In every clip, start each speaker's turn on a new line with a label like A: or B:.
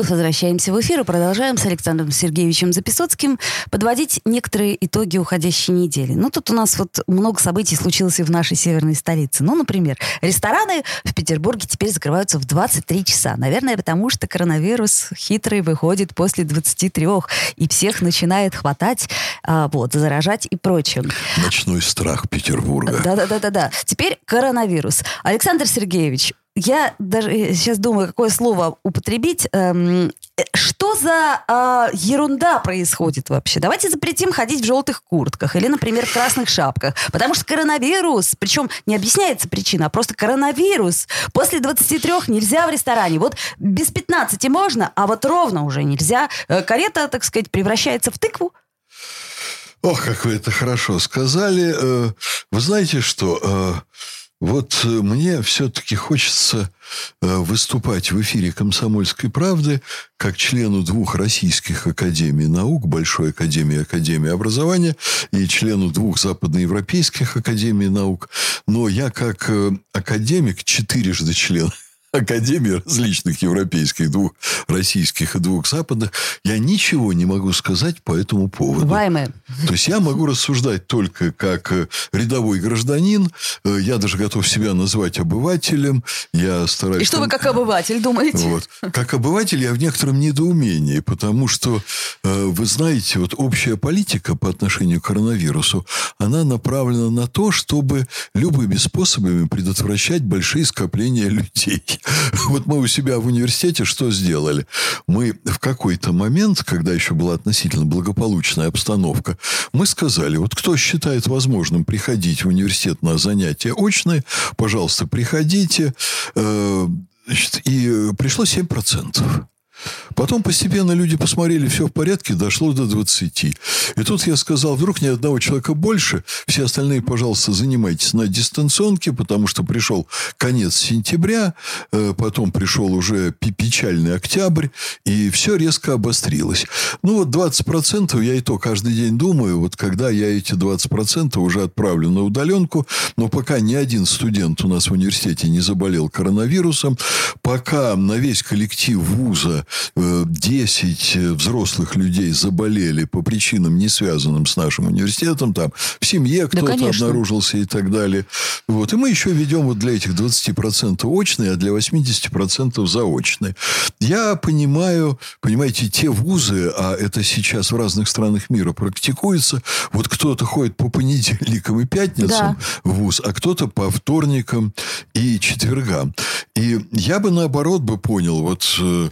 A: Вновь возвращаемся в эфир и продолжаем с Александром Сергеевичем Записоцким подводить некоторые итоги уходящей недели. Ну, тут у нас вот много событий случилось и в нашей северной столице. Ну, например, рестораны в Петербурге теперь закрываются в 23 часа. Наверное, потому что коронавирус хитрый выходит после 23, и всех начинает хватать, а, вот, заражать и прочее.
B: Ночной страх Петербурга.
A: Да-да-да-да. Теперь коронавирус. Александр Сергеевич, я даже сейчас думаю, какое слово употребить. Эм, э, что за э, ерунда происходит вообще? Давайте запретим ходить в желтых куртках или, например, в красных шапках. Потому что коронавирус, причем не объясняется причина, а просто коронавирус. После 23 нельзя в ресторане. Вот без 15 можно, а вот ровно уже нельзя. Э, карета, так сказать, превращается в тыкву.
B: Ох, как вы это хорошо сказали. Э, вы знаете что? Вот э, мне все-таки хочется э, выступать в эфире «Комсомольской правды» как члену двух российских академий наук, Большой академии Академии образования и члену двух западноевропейских академий наук. Но я как э, академик, четырежды член академий различных европейских, двух российских и двух западных, я ничего не могу сказать по этому поводу.
A: Ваймы.
B: То есть я могу рассуждать только как э, рядовой гражданин. Э, я даже готов себя назвать обывателем. Я стараюсь...
A: И что вы как обыватель думаете?
B: Вот. Как обыватель я в некотором недоумении, потому что, э, вы знаете, вот общая политика по отношению к коронавирусу, она направлена на то, чтобы любыми способами предотвращать большие скопления людей. Вот мы у себя в университете что сделали? Мы в какой-то момент, когда еще была относительно благополучная обстановка, мы сказали, вот кто считает возможным приходить в университет на занятия очные, пожалуйста, приходите. Э, и пришло 7%. Потом постепенно люди посмотрели, все в порядке, дошло до 20. И тут я сказал, вдруг ни одного человека больше, все остальные, пожалуйста, занимайтесь на дистанционке, потому что пришел конец сентября, э, потом пришел уже печальный октябрь, и все резко обострилось. Ну, вот 20% я и то каждый день думаю, вот когда я эти 20% уже отправлю на удаленку, но пока ни один студент у нас в университете не заболел коронавирусом, пока на весь коллектив вуза 10 э, взрослых людей заболели по причинам, не связанным с нашим университетом, там в семье кто-то да, обнаружился и так далее. Вот. И мы еще ведем вот для этих 20% очные, а для 80% заочные. Я понимаю, понимаете, те вузы, а это сейчас в разных странах мира практикуется, вот кто-то ходит по понедельникам и пятницам да. в вуз, а кто-то по вторникам и четвергам. И я бы наоборот бы понял, вот э,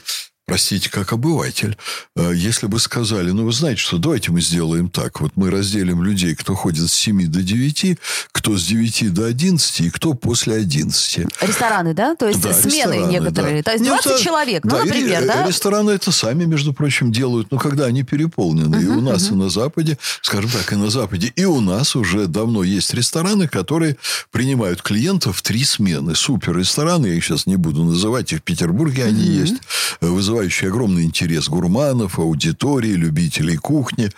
B: простите, как обыватель, э, если бы сказали, ну, вы знаете, что давайте мы сделаем так. Вот мы разделим людей, кто ходит с 7 до 9, кто с 9 до 11 и кто после 11.
A: Рестораны, да? То есть да, смены некоторые. Да. То есть 20 Нет, человек, ну, да, например,
B: и,
A: да?
B: Рестораны это сами, между прочим, делают, ну, когда они переполнены. Uh-huh, и у нас, uh-huh. и на Западе, скажем так, и на Западе, и у нас уже давно есть рестораны, которые принимают клиентов в три смены. Супер рестораны, я их сейчас не буду называть, и в Петербурге uh-huh. они есть, вызывают вызывающий огромный интерес гурманов, аудитории, любителей кухни.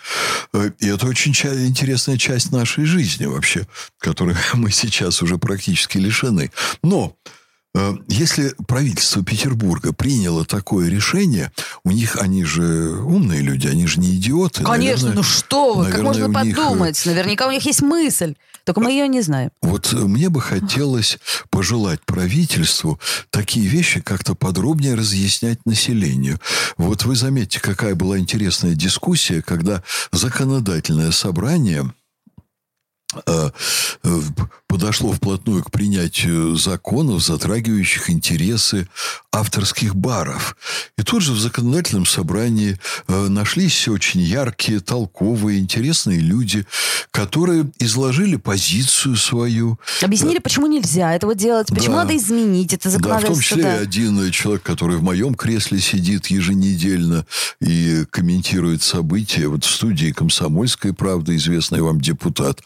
B: Э, и это очень интересная часть нашей жизни вообще, которой мы сейчас уже практически лишены. Но если правительство Петербурга приняло такое решение, у них, они же умные люди, они же не идиоты.
A: Конечно, наверное, ну что вы, наверное, как можно подумать? Них... Наверняка у них есть мысль. Только мы ее не знаем.
B: Вот мне бы хотелось пожелать правительству такие вещи как-то подробнее разъяснять населению. Вот вы заметьте, какая была интересная дискуссия, когда законодательное собрание э, э, подошло вплотную к принятию законов, затрагивающих интересы авторских баров. И тут же в законодательном собрании э, нашлись очень яркие, толковые, интересные люди, которые изложили позицию свою.
A: Объяснили, э, почему нельзя этого делать, почему да. надо изменить это законодательство.
B: Да, в том числе да. один человек, который в моем кресле сидит еженедельно и комментирует события вот в студии «Комсомольская правда», известный вам депутат,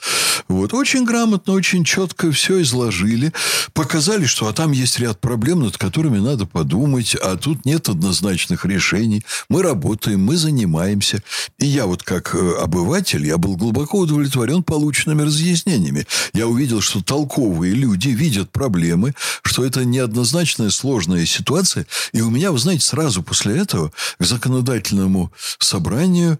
B: Вот. Очень грамотно, очень четко все изложили. Показали, что а там есть ряд проблем, над которыми надо подумать, а тут нет однозначных решений. Мы работаем, мы занимаемся. И я вот как э, обыватель, я был глубоко удовлетворен полученными разъяснениями. Я увидел, что толковые люди видят проблемы, что это неоднозначная сложная ситуация. И у меня, вы знаете, сразу после этого к законодательному собранию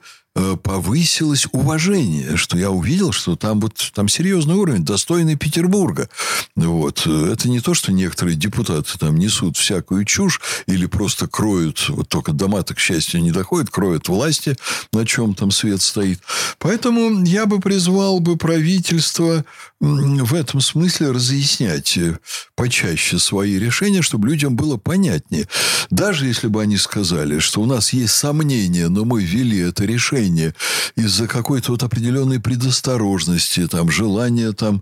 B: повысилось уважение, что я увидел, что там вот там серьезный уровень, достойный Петербурга. Вот. Это не то, что некоторые депутаты там несут всякую чушь или просто кроют, вот только дома-то, к счастью, не доходят, кроют власти, на чем там свет стоит. Поэтому я бы призвал бы правительство в этом смысле разъяснять э, почаще свои решения, чтобы людям было понятнее. Даже если бы они сказали, что у нас есть сомнения, но мы ввели это решение, решение из-за какой-то вот определенной предосторожности, там, желания там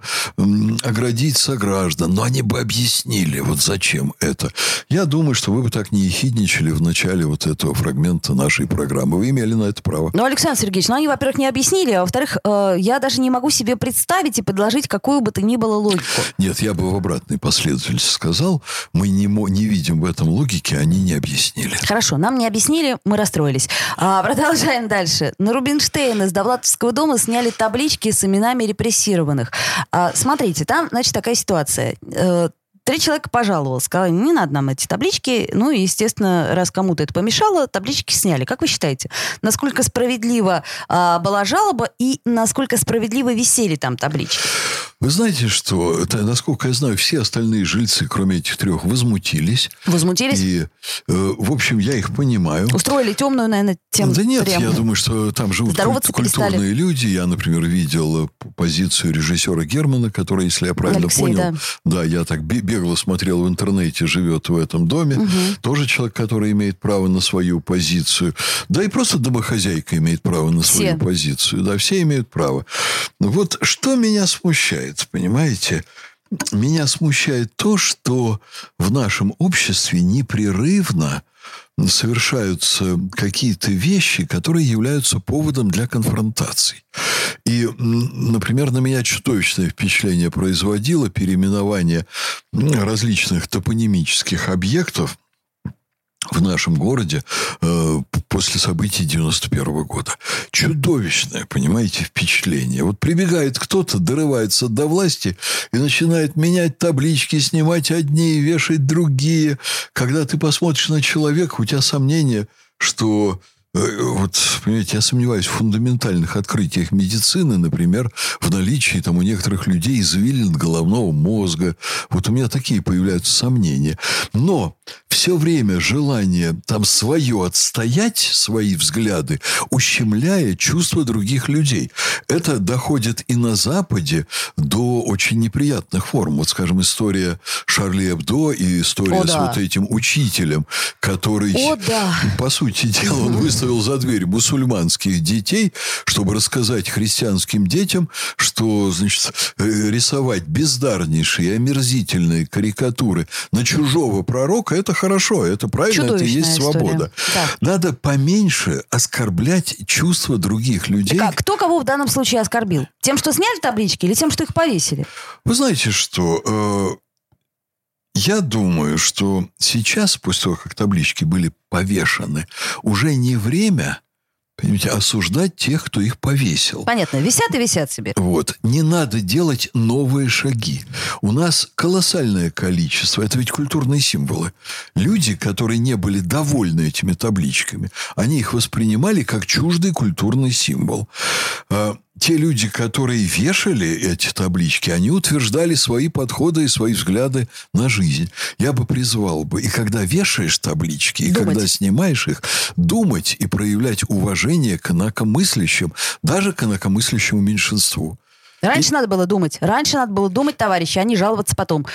B: оградить сограждан. Но они бы объяснили, вот зачем это. Я думаю, что вы бы так не ехидничали в начале вот этого фрагмента нашей программы. Вы имели на это право.
A: Ну, Александр Сергеевич, ну, они, во-первых, не объяснили, а во-вторых, э, я даже не могу себе представить и предложить какую бы то ни было логику.
B: Нет, я бы в обратной последовательности сказал, мы не, не видим в этом логики, они не объяснили.
A: Хорошо, нам не объяснили, мы расстроились. А, продолжаем дальше. На Рубинштейна с Довлатовского дома сняли таблички с именами репрессированных. А, смотрите, там, значит, такая ситуация. Э, Три человека пожаловал, сказали, не надо нам эти таблички. Ну естественно, раз кому-то это помешало, таблички сняли. Как вы считаете, насколько справедлива а, была жалоба и насколько справедливо висели там таблички?
B: Вы знаете, что, это, насколько я знаю, все остальные жильцы, кроме этих трех, возмутились.
A: Возмутились?
B: И, э, в общем, я их понимаю.
A: Устроили темную, наверное, тем
B: Да нет, я думаю, что там живут культурные перестали. люди. Я, например, видел позицию режиссера Германа, который, если я правильно Алексей, понял, да. да, я так бегло смотрел в интернете, живет в этом доме. Угу. Тоже человек, который имеет право на свою позицию. Да и просто домохозяйка имеет право на свою все. позицию. Да, все имеют право. Вот что меня смущает смущает, понимаете? Меня смущает то, что в нашем обществе непрерывно совершаются какие-то вещи, которые являются поводом для конфронтаций. И, например, на меня чудовищное впечатление производило переименование различных топонимических объектов в нашем городе э, после событий 91 -го года. Чудовищное, понимаете, впечатление. Вот прибегает кто-то, дорывается до власти и начинает менять таблички, снимать одни и вешать другие. Когда ты посмотришь на человека, у тебя сомнение, что Э, вот, понимаете, я сомневаюсь в фундаментальных открытиях медицины, например, в наличии там у некоторых людей извилин головного мозга. Вот у меня такие появляются сомнения. Но все время желание там свое отстоять, свои взгляды, ущемляя чувства других людей. Это доходит и на Западе до очень неприятных форм. Вот, скажем, история Шарли Эбдо и история О, да. с вот этим учителем, который,
A: О, да.
B: по сути дела, он выставил за дверь мусульманских детей, чтобы рассказать христианским детям, что, значит, э, рисовать бездарнейшие, омерзительные карикатуры на чужого пророка – это хорошо, это правильно, это и есть свобода. Да. Надо поменьше оскорблять чувства других людей.
A: Так, а кто кого в данном случае оскорбил? Тем, что сняли таблички или тем, что их повесили?
B: Вы знаете что? Э, я думаю, что сейчас, после того, как таблички были повешены, уже не время Понимаете, осуждать тех, кто их повесил.
A: Понятно, висят и висят себе.
B: Вот. Не надо делать новые шаги. У нас колоссальное количество, это ведь культурные символы. Люди, которые не были довольны этими табличками, они их воспринимали как чуждый культурный символ. А, те люди, которые вешали эти таблички, они утверждали свои подходы и свои взгляды на жизнь. Я бы призвал бы, и когда вешаешь таблички, и думать. когда снимаешь их, думать и проявлять уважение к инакомыслящим, даже к инакомыслящему меньшинству.
A: Раньше и... надо было думать. Раньше надо было думать, товарищи, а не жаловаться потом.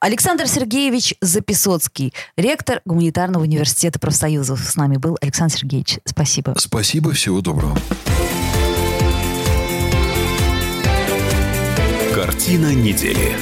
A: Александр Сергеевич Записоцкий, ректор Гуманитарного университета профсоюзов. С нами был Александр Сергеевич. Спасибо.
B: Спасибо, всего доброго.
C: Картина недели.